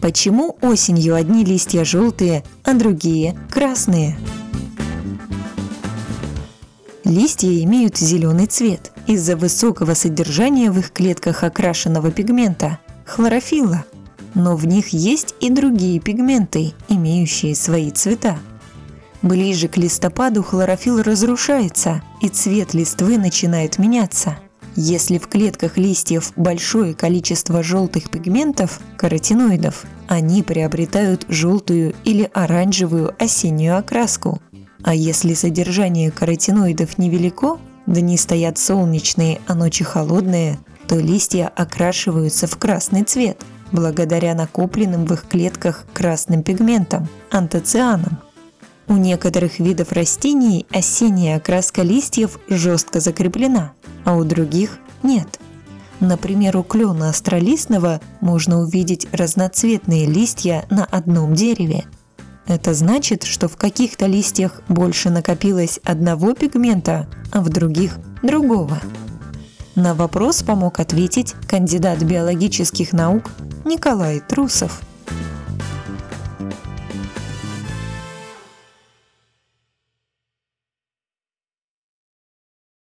Почему осенью одни листья желтые, а другие красные? Листья имеют зеленый цвет из-за высокого содержания в их клетках окрашенного пигмента – хлорофилла. Но в них есть и другие пигменты, имеющие свои цвета. Ближе к листопаду хлорофилл разрушается, и цвет листвы начинает меняться. Если в клетках листьев большое количество желтых пигментов, каротиноидов, они приобретают желтую или оранжевую осеннюю окраску. А если содержание каротиноидов невелико, дни стоят солнечные, а ночи холодные, то листья окрашиваются в красный цвет благодаря накопленным в их клетках красным пигментам – антоцианам. У некоторых видов растений осенняя окраска листьев жестко закреплена, а у других – нет. Например, у клена астролистного можно увидеть разноцветные листья на одном дереве – это значит, что в каких-то листьях больше накопилось одного пигмента, а в других – другого. На вопрос помог ответить кандидат биологических наук Николай Трусов.